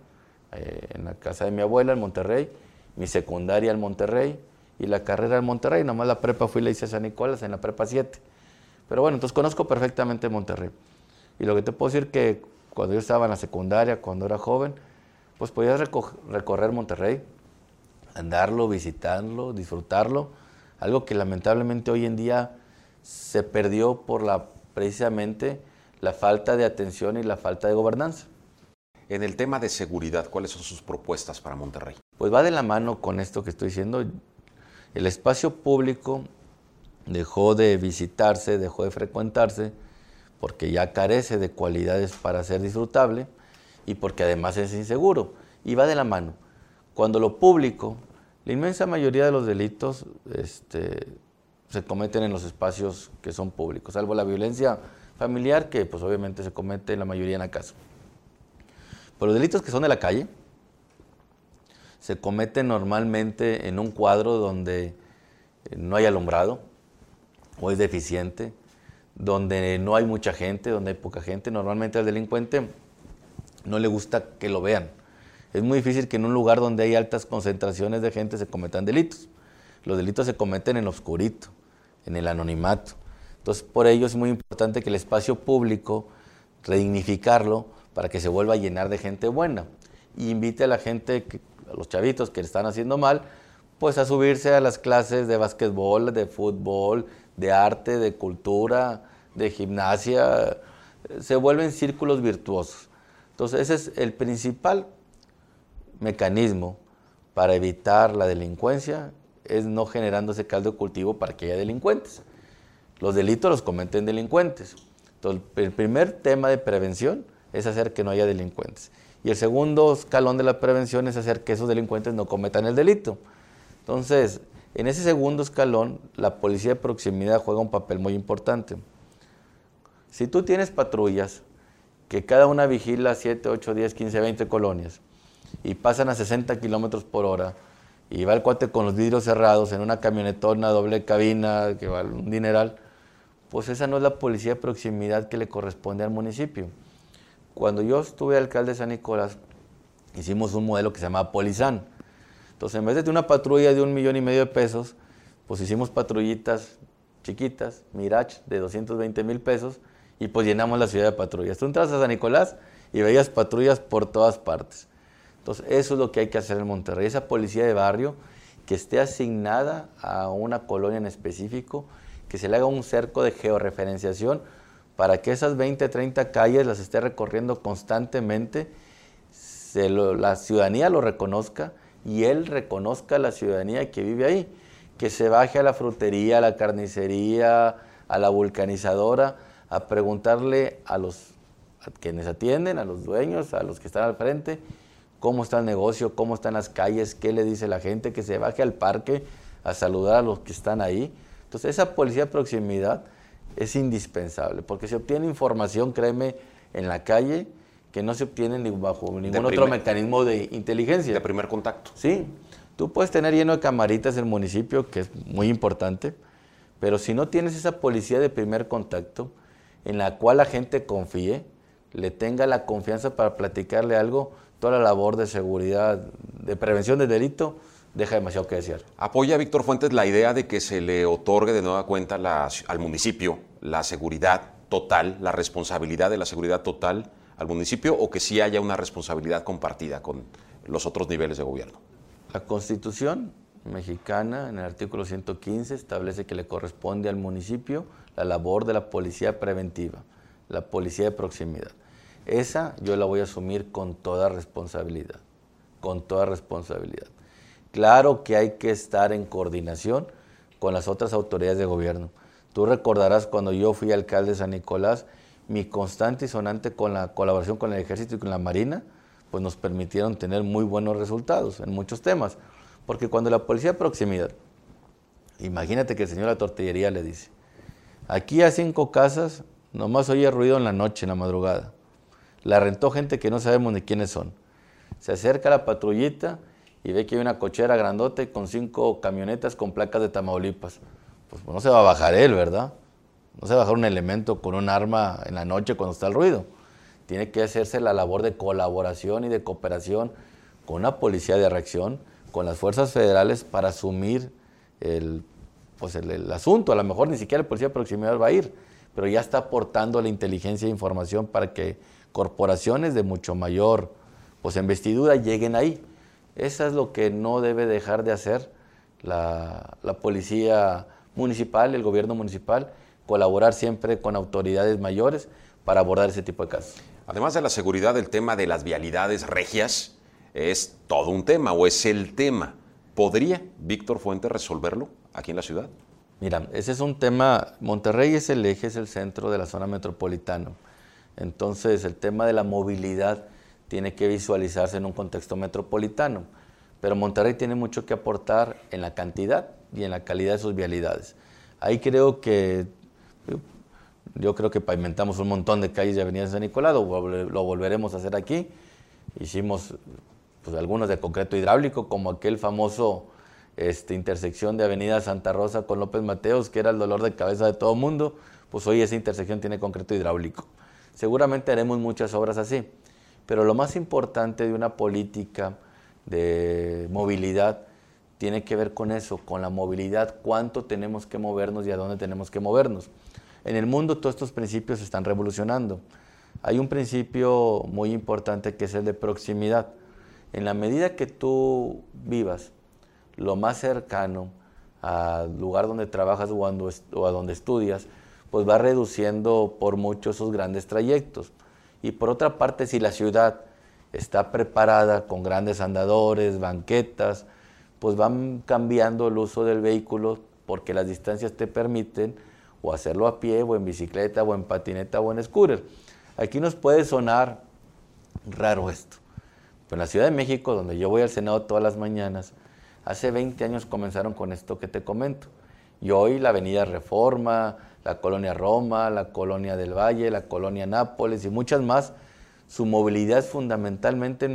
eh, en la casa de mi abuela en Monterrey, mi secundaria en Monterrey y la carrera en Monterrey. Nomás la prepa fui y la hice a San Nicolás en la prepa 7. Pero bueno, entonces conozco perfectamente Monterrey. Y lo que te puedo decir que cuando yo estaba en la secundaria, cuando era joven, pues podías recorrer Monterrey, andarlo, visitarlo, disfrutarlo, algo que lamentablemente hoy en día se perdió por la precisamente la falta de atención y la falta de gobernanza. En el tema de seguridad, ¿cuáles son sus propuestas para Monterrey? Pues va de la mano con esto que estoy diciendo. El espacio público dejó de visitarse, dejó de frecuentarse, porque ya carece de cualidades para ser disfrutable y porque además es inseguro. Y va de la mano. Cuando lo público, la inmensa mayoría de los delitos este, se cometen en los espacios que son públicos, salvo la violencia familiar, que pues obviamente se comete la mayoría en la casa. Pero los delitos que son de la calle se cometen normalmente en un cuadro donde eh, no hay alumbrado o es deficiente, donde no hay mucha gente, donde hay poca gente. Normalmente al delincuente no le gusta que lo vean. Es muy difícil que en un lugar donde hay altas concentraciones de gente se cometan delitos. Los delitos se cometen en lo oscurito, en el anonimato. Entonces, por ello es muy importante que el espacio público, redignificarlo para que se vuelva a llenar de gente buena. Y invite a la gente, a los chavitos que están haciendo mal, pues a subirse a las clases de básquetbol, de fútbol, de arte, de cultura, de gimnasia. Se vuelven círculos virtuosos. Entonces, ese es el principal mecanismo para evitar la delincuencia, es no generando ese caldo de cultivo para que haya delincuentes. Los delitos los cometen delincuentes. Entonces, el primer tema de prevención es hacer que no haya delincuentes. Y el segundo escalón de la prevención es hacer que esos delincuentes no cometan el delito. Entonces, en ese segundo escalón, la policía de proximidad juega un papel muy importante. Si tú tienes patrullas, que cada una vigila 7, 8, 10, 15, 20 colonias, y pasan a 60 kilómetros por hora, y va el cuate con los vidrios cerrados en una camionetona doble cabina que vale un dineral, pues esa no es la policía de proximidad que le corresponde al municipio. Cuando yo estuve alcalde de San Nicolás, hicimos un modelo que se llamaba Polizán. Entonces, en vez de una patrulla de un millón y medio de pesos, pues hicimos patrullitas chiquitas, Mirage, de 220 mil pesos, y pues llenamos la ciudad de patrullas. Tú entras a San Nicolás y veías patrullas por todas partes. Entonces, eso es lo que hay que hacer en Monterrey. Esa policía de barrio que esté asignada a una colonia en específico que se le haga un cerco de georreferenciación para que esas 20, 30 calles las esté recorriendo constantemente, la ciudadanía lo reconozca y él reconozca a la ciudadanía que vive ahí, que se baje a la frutería, a la carnicería, a la vulcanizadora, a preguntarle a los a quienes atienden, a los dueños, a los que están al frente, cómo está el negocio, cómo están las calles, qué le dice la gente, que se baje al parque a saludar a los que están ahí, Entonces esa policía de proximidad es indispensable, porque se obtiene información, créeme, en la calle que no se obtiene ni bajo ningún otro mecanismo de inteligencia. De primer contacto. Sí, tú puedes tener lleno de camaritas el municipio, que es muy importante, pero si no tienes esa policía de primer contacto, en la cual la gente confíe, le tenga la confianza para platicarle algo, toda la labor de seguridad, de prevención del delito, deja demasiado que desear. ¿Apoya Víctor Fuentes la idea de que se le otorgue de nueva cuenta al municipio la seguridad total, la responsabilidad de la seguridad total al municipio o que sí haya una responsabilidad compartida con los otros niveles de gobierno? La Constitución mexicana, en el artículo 115, establece que le corresponde al municipio la labor de la policía preventiva, la policía de proximidad. Esa yo la voy a asumir con toda responsabilidad, con toda responsabilidad. Claro que hay que estar en coordinación con las otras autoridades de gobierno. Tú recordarás cuando yo fui alcalde de San Nicolás, mi constante y sonante con la colaboración con el ejército y con la marina, pues nos permitieron tener muy buenos resultados en muchos temas. Porque cuando la policía de proximidad, imagínate que el señor de la tortillería le dice, aquí a cinco casas, nomás oye ruido en la noche, en la madrugada. La rentó gente que no sabemos ni quiénes son. Se acerca a la patrullita y ve que hay una cochera grandote con cinco camionetas con placas de Tamaulipas. Pues, pues no se va a bajar él, ¿verdad? No se va a bajar un elemento con un arma en la noche cuando está el ruido. Tiene que hacerse la labor de colaboración y de cooperación con una policía de reacción, con las fuerzas federales para asumir el, pues el, asunto. A lo mejor ni siquiera el policía de proximidad va a ir, pero ya está aportando la inteligencia e información para que corporaciones de mucho mayor pues, investidura lleguen ahí. Eso es lo que no debe dejar de hacer la, la policía municipal, el gobierno municipal, colaborar siempre con autoridades mayores para abordar ese tipo de casos. Además de la seguridad, el tema de las vialidades regias es todo un tema o es el tema. ¿Podría Víctor Fuentes resolverlo aquí en la ciudad? Mira, ese es un tema, Monterrey es el eje, es el centro de la zona metropolitana. Entonces el tema de la movilidad tiene que visualizarse en un contexto metropolitano. Pero Monterrey tiene mucho que aportar en la cantidad y en la calidad de sus vialidades. Ahí creo que, yo creo que pavimentamos un montón de calles y avenidas de San Nicolás, lo, volveremos a hacer aquí. Hicimos pues, algunos de concreto hidráulico, como aquel famoso este, intersección de Avenida Santa Rosa con López Mateos, que era el dolor de cabeza de todo mundo, pues hoy esa intersección tiene concreto hidráulico. Seguramente haremos muchas obras así, pero lo más importante de una política de movilidad tiene que ver con eso, con la movilidad, cuánto tenemos que movernos y a dónde tenemos que movernos. En el mundo todos estos principios se están revolucionando. Hay un principio muy importante que es el de proximidad. En la medida que tú vivas lo más cercano al lugar donde trabajas o a donde estudias, pues va reduciendo por mucho esos grandes trayectos. Y por otra parte, si la ciudad está preparada con grandes andadores, banquetas, pues van cambiando el uso del vehículo porque las distancias te permiten o hacerlo a pie o en bicicleta o en patineta o en scooter. Aquí nos puede sonar raro esto. Pero en la Ciudad de México, donde yo voy al Senado todas las mañanas, hace 20 años comenzaron con esto que te comento. Y hoy la Avenida Reforma, la Colonia Roma, la Colonia del Valle, la Colonia Nápoles y muchas más, su movilidad es fundamentalmente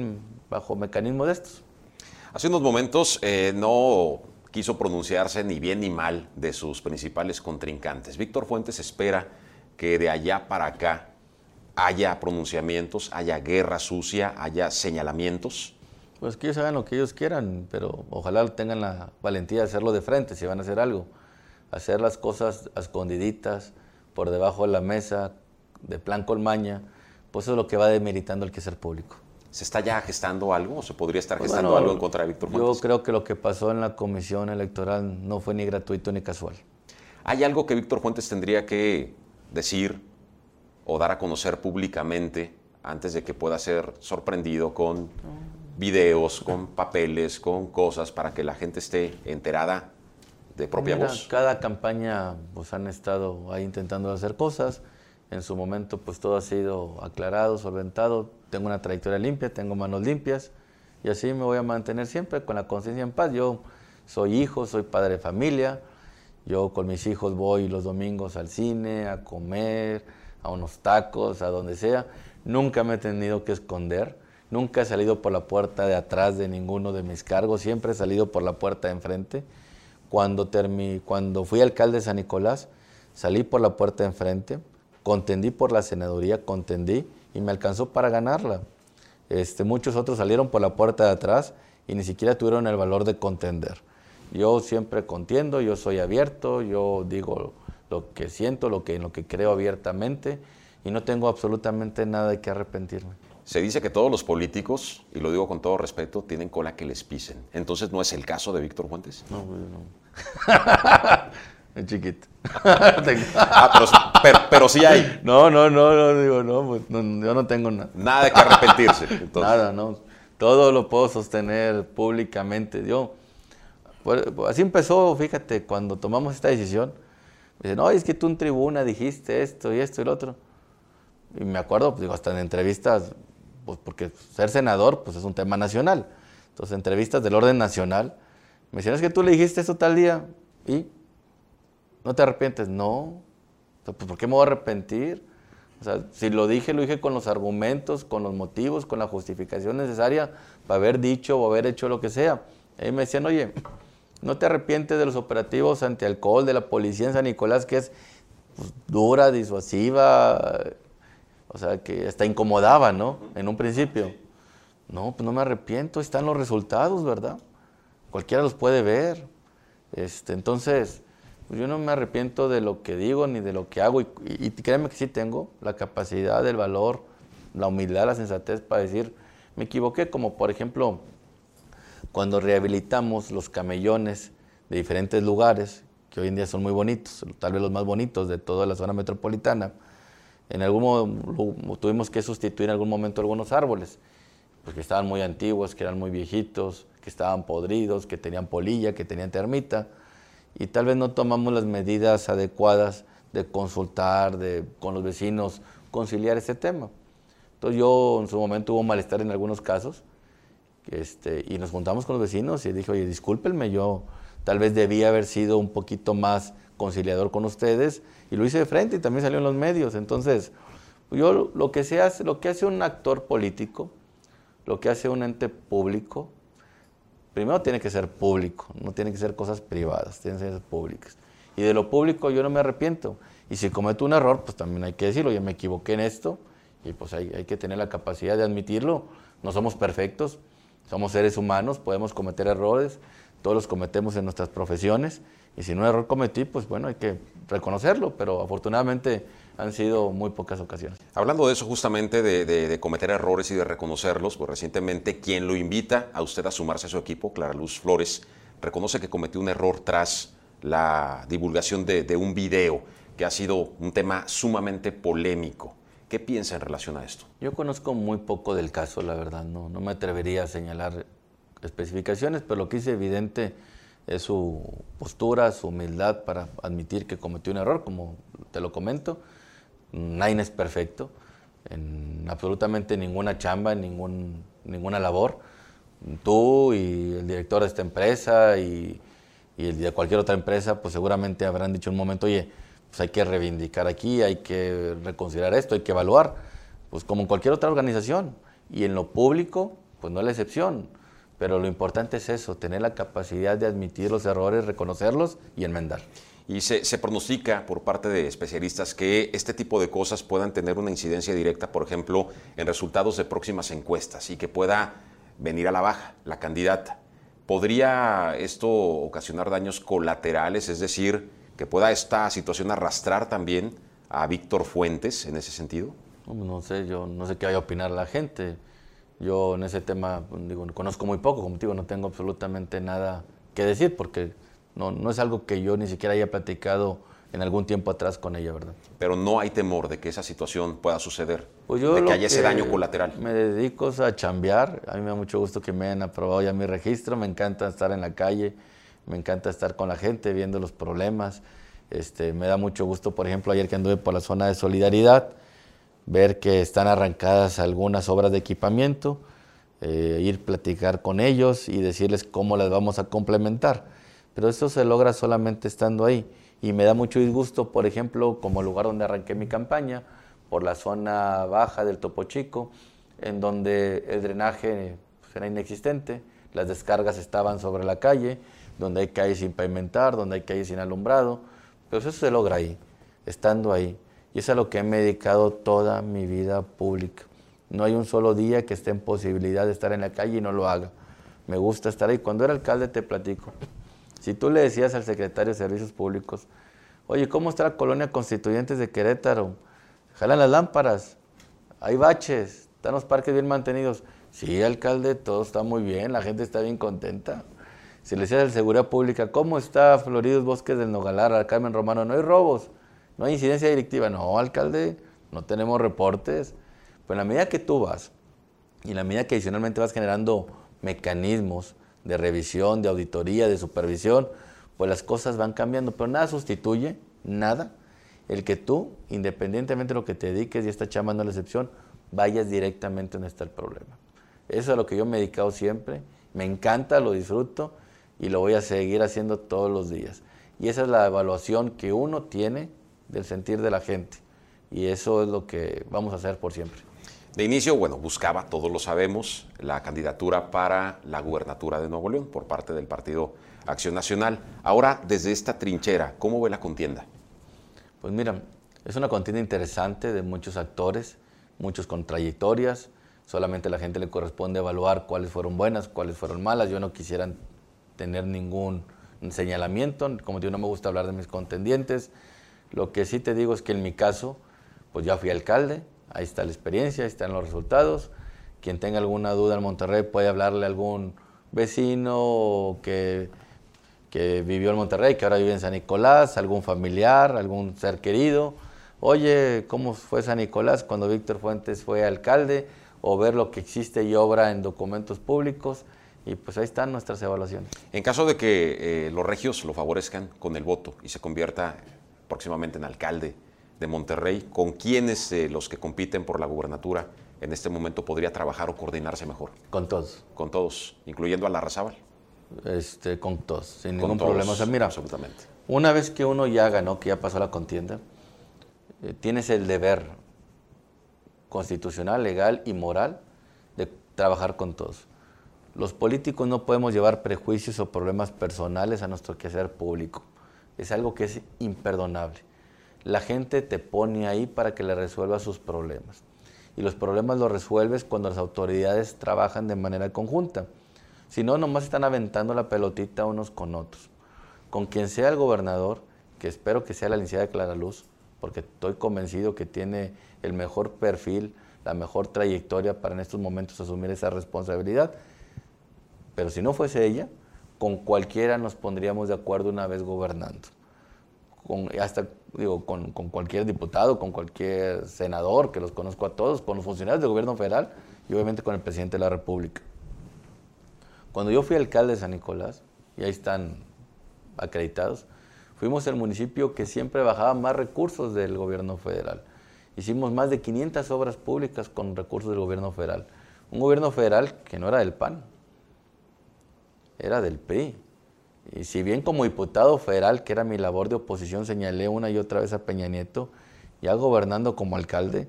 bajo mecanismos de estos. Hace unos momentos eh, no quiso pronunciarse ni bien ni mal de sus principales contrincantes. Víctor Fuentes espera que de allá para acá haya pronunciamientos, haya guerra sucia, haya señalamientos. Pues que ellos hagan lo que ellos quieran, pero ojalá tengan la valentía de hacerlo de frente si van a hacer algo hacer las cosas escondiditas, por debajo de la mesa, de plan colmaña, pues eso es lo que va demeritando el quehacer público. ¿Se está ya gestando algo o se podría estar pues gestando algo en contra de Víctor Fuentes? Yo creo que lo que pasó en la comisión electoral no fue ni gratuito ni casual. ¿Hay algo que Víctor Fuentes tendría que decir o dar a conocer públicamente antes de que pueda ser sorprendido con videos, con papeles, con cosas para que la gente esté enterada de propia voz. Cada campaña pues han estado ahí intentando hacer cosas. En su momento pues todo ha sido aclarado, solventado. Tengo una trayectoria limpia, tengo manos limpias y así me voy a mantener siempre con la conciencia en paz. Yo soy hijo, soy padre de familia Yo con mis hijos voy los domingos al cine, a comer, a unos tacos, a donde sea. Nunca me he tenido que esconder. Nunca he salido por la puerta de atrás de ninguno de mis cargos. Siempre he salido por la puerta de enfrente. Cuando, cuando fui alcalde de San Nicolás, salí por la puerta de enfrente, contendí por la senaduría, contendí y me alcanzó para ganarla. Este, muchos otros salieron por la puerta de atrás y ni siquiera tuvieron el valor de contender. Yo siempre contiendo, yo soy abierto, yo digo lo que siento, lo que, en lo que creo abiertamente y no tengo absolutamente nada de qué arrepentirme. Se dice que todos los políticos, y lo digo con todo respeto, tienen cola que les pisen. Entonces, ¿no es el caso de Víctor Fuentes? No, pues, no. *laughs* es chiquito. ah, pero, sí hay. No, no, no, no, digo, no, pues, yo no tengo nada. Nada de que arrepentirse. *laughs* Nada, no. Todo lo puedo sostener públicamente. Yo, pues, así empezó, fíjate, cuando tomamos esta decisión. Dicen, no, es que tú en tribuna dijiste esto y esto y lo otro. Y me acuerdo, pues, digo, hasta en entrevistas pues porque ser senador pues es un tema nacional. Entonces, entrevistas del orden nacional, me decían, es que tú le dijiste eso tal día y no te arrepientes. No, pues ¿por qué me voy a arrepentir? O sea, si lo dije, lo dije con los argumentos, con los motivos, con la justificación necesaria para haber dicho o haber hecho lo que sea. Y me decían, oye, no te arrepientes de los operativos anti-alcohol de la policía en San Nicolás, que es pues, dura, disuasiva, o sea, que hasta incomodaba, ¿no? En un principio. No, pues no me arrepiento, están los resultados, ¿verdad? Cualquiera los puede ver. Este, entonces, pues yo no me arrepiento de lo que digo ni de lo que hago. Y, y, créeme que sí tengo la capacidad, el valor, la humildad, la sensatez para decir, me equivoqué, como por ejemplo, cuando rehabilitamos los camellones de diferentes lugares, que hoy en día son muy bonitos, tal vez los más bonitos de toda la zona metropolitana, en algún tuvimos que sustituir en algún momento algunos árboles, porque estaban muy antiguos, que eran muy viejitos, que estaban podridos, que tenían polilla, que tenían termita, y tal vez no tomamos las medidas adecuadas de consultar de, con los vecinos, conciliar ese tema. Entonces yo en su momento hubo malestar en algunos casos, este, y nos juntamos con los vecinos y dije, oye, discúlpenme, yo tal vez debía haber sido un poquito más conciliador con ustedes y lo hice de frente y también salió en los medios. Entonces, yo lo que, se hace, lo que hace un actor político, lo que hace un ente público, primero tiene que ser público, no tiene que ser cosas privadas, tienen que ser públicas. Y de lo público yo no me arrepiento. Y si cometo un error, pues también hay que decirlo, yo me equivoqué en esto y pues hay, hay que tener la capacidad de admitirlo. No somos perfectos, somos seres humanos, podemos cometer errores, todos los cometemos en nuestras profesiones y si un error cometí, pues bueno, hay que reconocerlo, pero afortunadamente han sido muy pocas ocasiones. Hablando de eso justamente, de, cometer errores y de reconocerlos, pues recientemente quien lo invita a usted a sumarse a su equipo, Clara Luz Flores, reconoce que cometió un error tras la divulgación de, un video que ha sido un tema sumamente polémico. ¿Qué piensa en relación a esto? Yo conozco muy poco del caso, la verdad, no, no me atrevería a señalar especificaciones, pero lo que hice evidente es su postura, su humildad para admitir que cometió un error, como te lo comento. Nadie es perfecto en absolutamente ninguna chamba, en ningún, ninguna labor. Tú y el director de esta empresa y, y, el de cualquier otra empresa, pues seguramente habrán dicho un momento, oye, pues hay que reivindicar aquí, hay que reconsiderar esto, hay que evaluar, pues como en cualquier otra organización. Y en lo público, pues no es la excepción pero lo importante es eso, tener la capacidad de admitir los errores, reconocerlos y enmendar. Y se, pronostica por parte de especialistas que este tipo de cosas puedan tener una incidencia directa, por ejemplo, en resultados de próximas encuestas y que pueda venir a la baja la candidata. ¿Podría esto ocasionar daños colaterales? Es decir, que pueda esta situación arrastrar también a Víctor Fuentes en ese sentido? No, sé, yo no sé qué vaya a opinar la gente. Yo en ese tema, pues, digo, conozco muy poco, como digo, no tengo absolutamente nada que decir porque no, no es algo que yo ni siquiera haya platicado en algún tiempo atrás con ella, ¿verdad? Pero no hay temor de que esa situación pueda suceder, pues yo de que haya ese daño colateral. Me dedico a chambear, a mí me da mucho gusto que me hayan aprobado ya mi registro, me encanta estar en la calle, me encanta estar con la gente, viendo los problemas. Este, me da mucho gusto, por ejemplo, ayer que anduve por la zona de solidaridad, ver que están arrancadas algunas obras de equipamiento, eh, ir platicar con ellos y decirles cómo las vamos a complementar. Pero eso se logra solamente estando ahí. Y me da mucho disgusto, por ejemplo, como lugar donde arranqué mi campaña, por la zona baja del Topo Chico, en donde el drenaje pues, era inexistente, las descargas estaban sobre la calle, donde hay calles sin pavimentar, donde hay calles sin alumbrado. Pero eso se logra ahí, estando ahí. Y es a lo que he dedicado toda mi vida pública. No hay un solo día que esté en posibilidad de estar en la calle y no lo haga. Me gusta estar ahí. Cuando era alcalde te platico. Si tú le decías al secretario de Servicios Públicos, oye, ¿cómo está la colonia Constituyentes de Querétaro? Jalan las lámparas, hay baches, están los parques bien mantenidos. Sí, alcalde, todo está muy bien, la gente está bien contenta. Si le decías al Seguridad Pública, ¿cómo está Floridos Bosques del Nogalar, al Carmen Romano? No hay robos, no hay incidencia directiva. No, alcalde, no tenemos reportes. Pues en la medida que tú vas y en la medida que adicionalmente vas generando mecanismos de revisión, de auditoría, de supervisión, pues las cosas van cambiando, pero nada sustituye, nada, el que tú, independientemente de lo que te dediques, y esta chamba no es la excepción, vayas directamente donde está el problema. Eso es a lo que yo me he dedicado siempre, me encanta, lo disfruto y lo voy a seguir haciendo todos los días. Y esa es la evaluación que uno tiene del sentir de la gente. Y eso es lo que vamos a hacer por siempre. De inicio, bueno, buscaba, todos lo sabemos, la candidatura para la gubernatura de Nuevo León por parte del Partido Acción Nacional. Ahora, desde esta trinchera, ¿cómo ve la contienda? Pues mira, es una contienda interesante de muchos actores, muchos con trayectorias. Solamente a la gente le corresponde evaluar cuáles fueron buenas, cuáles fueron malas. Yo no quisiera tener ningún señalamiento, como digo, no me gusta hablar de mis contendientes. Lo que sí te digo es que en mi caso, pues ya fui alcalde, Ahí está la experiencia, ahí están los resultados. Quien tenga alguna duda en Monterrey puede hablarle a algún vecino que, que vivió en Monterrey, que ahora vive en San Nicolás, algún familiar, algún ser querido. Oye, ¿cómo fue San Nicolás cuando Víctor Fuentes fue alcalde? O ver lo que existe y obra en documentos públicos. Y pues ahí están nuestras evaluaciones. En caso de que eh, los regios lo favorezcan con el voto y se convierta próximamente en alcalde, de Monterrey, ¿con quiénes eh, los que compiten por la gubernatura en este momento podría trabajar o coordinarse mejor? Con todos. Con todos, incluyendo a la Razábal. Este, con todos, sin ningún problema. O sea, mira, absolutamente. una vez que uno ya ganó, que ya pasó la contienda, eh, tienes el deber constitucional, legal y moral de trabajar con todos. Los políticos no podemos llevar prejuicios o problemas personales a nuestro quehacer público. Es algo que es imperdonable la gente te pone ahí para que le resuelva sus problemas. Y los problemas los resuelves cuando las autoridades trabajan de manera conjunta. Si no, nomás están aventando la pelotita unos con otros. Con quien sea el gobernador, que espero que sea la licenciada Clara Luz, porque estoy convencido que tiene el mejor perfil, la mejor trayectoria para en estos momentos asumir esa responsabilidad. Pero si no fuese ella, con cualquiera nos pondríamos de acuerdo una vez gobernando con, hasta digo, con, cualquier diputado, con cualquier senador, que los conozco a todos, con los funcionarios del gobierno federal y obviamente con el presidente de la República. Cuando yo fui alcalde de San Nicolás, y ahí están acreditados, fuimos el municipio que siempre bajaba más recursos del gobierno federal. Hicimos más de 500 obras públicas con recursos del gobierno federal. Un gobierno federal que no era del PAN, era del PRI. Y si bien como diputado federal, que era mi labor de oposición, señalé una y otra vez a Peña Nieto, ya gobernando como alcalde,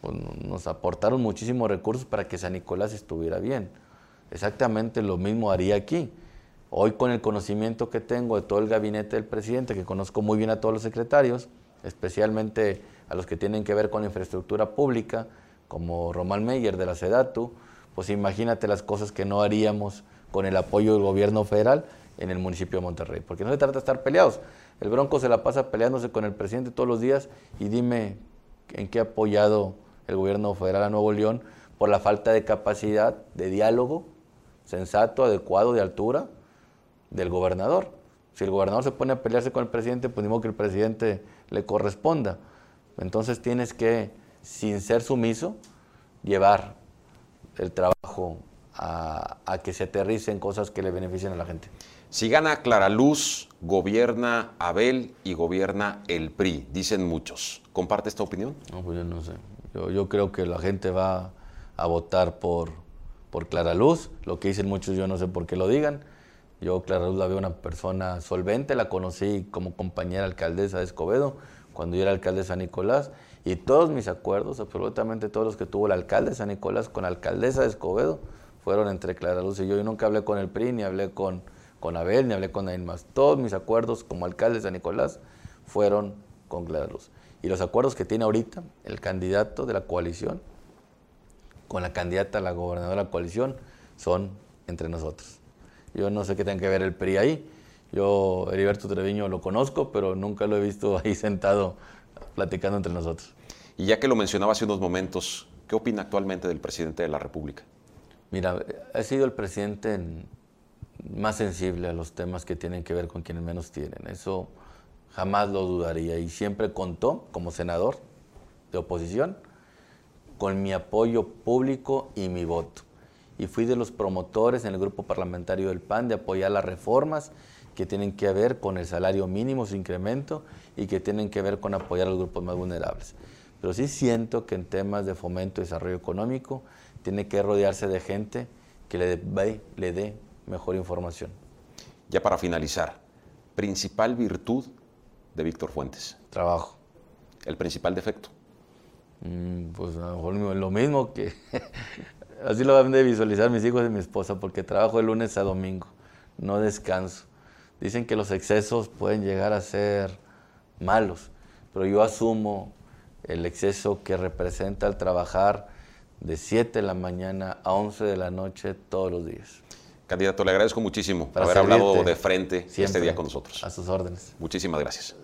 pues nos aportaron muchísimos recursos para que San Nicolás estuviera bien. Exactamente lo mismo haría aquí. Hoy con el conocimiento que tengo de todo el gabinete del presidente, que conozco muy bien a todos los secretarios, especialmente a los que tienen que ver con la infraestructura pública, como Román Meyer de la SEDATU, pues imagínate las cosas que no haríamos con el apoyo del gobierno federal en el municipio de Monterrey, porque no se trata de estar peleados. El Bronco se la pasa peleándose con el presidente todos los días y dime en qué ha apoyado el gobierno federal a Nuevo León por la falta de capacidad de diálogo sensato, adecuado, de altura del gobernador. Si el gobernador se pone a pelearse con el presidente, pues que el presidente le corresponda. Entonces tienes que, sin ser sumiso, llevar el trabajo a, a que se aterricen cosas que le beneficien a la gente. Si gana Clara Luz, gobierna Abel y gobierna el PRI, dicen muchos. ¿Comparte esta opinión? No, pues yo no sé. Yo, creo que la gente va a votar por, por Clara Luz. Lo que dicen muchos yo no sé por qué lo digan. Yo, Clara Luz, la veo una persona solvente, la conocí como compañera alcaldesa de Escobedo, cuando yo era alcalde de San Nicolás, y todos mis acuerdos, absolutamente todos los que tuvo el alcalde de San Nicolás con la alcaldesa de Escobedo, fueron entre Clara Luz y yo. Yo nunca hablé con el PRI, ni hablé con, con Abel, ni hablé con nadie más. Todos mis acuerdos como alcalde de San Nicolás fueron con Clara Luz. Y los acuerdos que tiene ahorita el candidato de la coalición con la candidata a la gobernadora de la coalición son entre nosotros. Yo no sé qué tiene que ver el PRI ahí. Yo, Heriberto Treviño, lo conozco, pero nunca lo he visto *laughs* ahí sentado platicando entre nosotros. Y ya que lo mencionaba hace unos momentos, ¿qué opina actualmente del presidente de la República? Mira, ha sido el presidente más sensible a los temas que tienen que ver con quienes menos tienen. Eso jamás lo dudaría. Y siempre contó, como senador de oposición, con mi apoyo público y mi voto. Y fui de los promotores en el grupo parlamentario del PAN de apoyar las reformas que tienen que ver con el salario mínimo, su incremento, y que tienen que ver con apoyar a los grupos más vulnerables. Pero sí siento que en temas de fomento y desarrollo económico tiene que rodearse de gente que le dé, le dé mejor información. Ya para finalizar, principal virtud de Víctor Fuentes. Trabajo. El principal defecto. Mm, pues a lo mejor lo mismo que... *laughs* así lo van de visualizar mis hijos y mi esposa, porque trabajo de lunes a domingo, no descanso. Dicen que los excesos pueden llegar a ser malos, pero yo asumo el exceso que representa el trabajar de 7 de la mañana a 11 de la noche todos los días. Candidato, le agradezco muchísimo por haber hablado de frente este día con nosotros. A sus órdenes. Muchísimas gracias.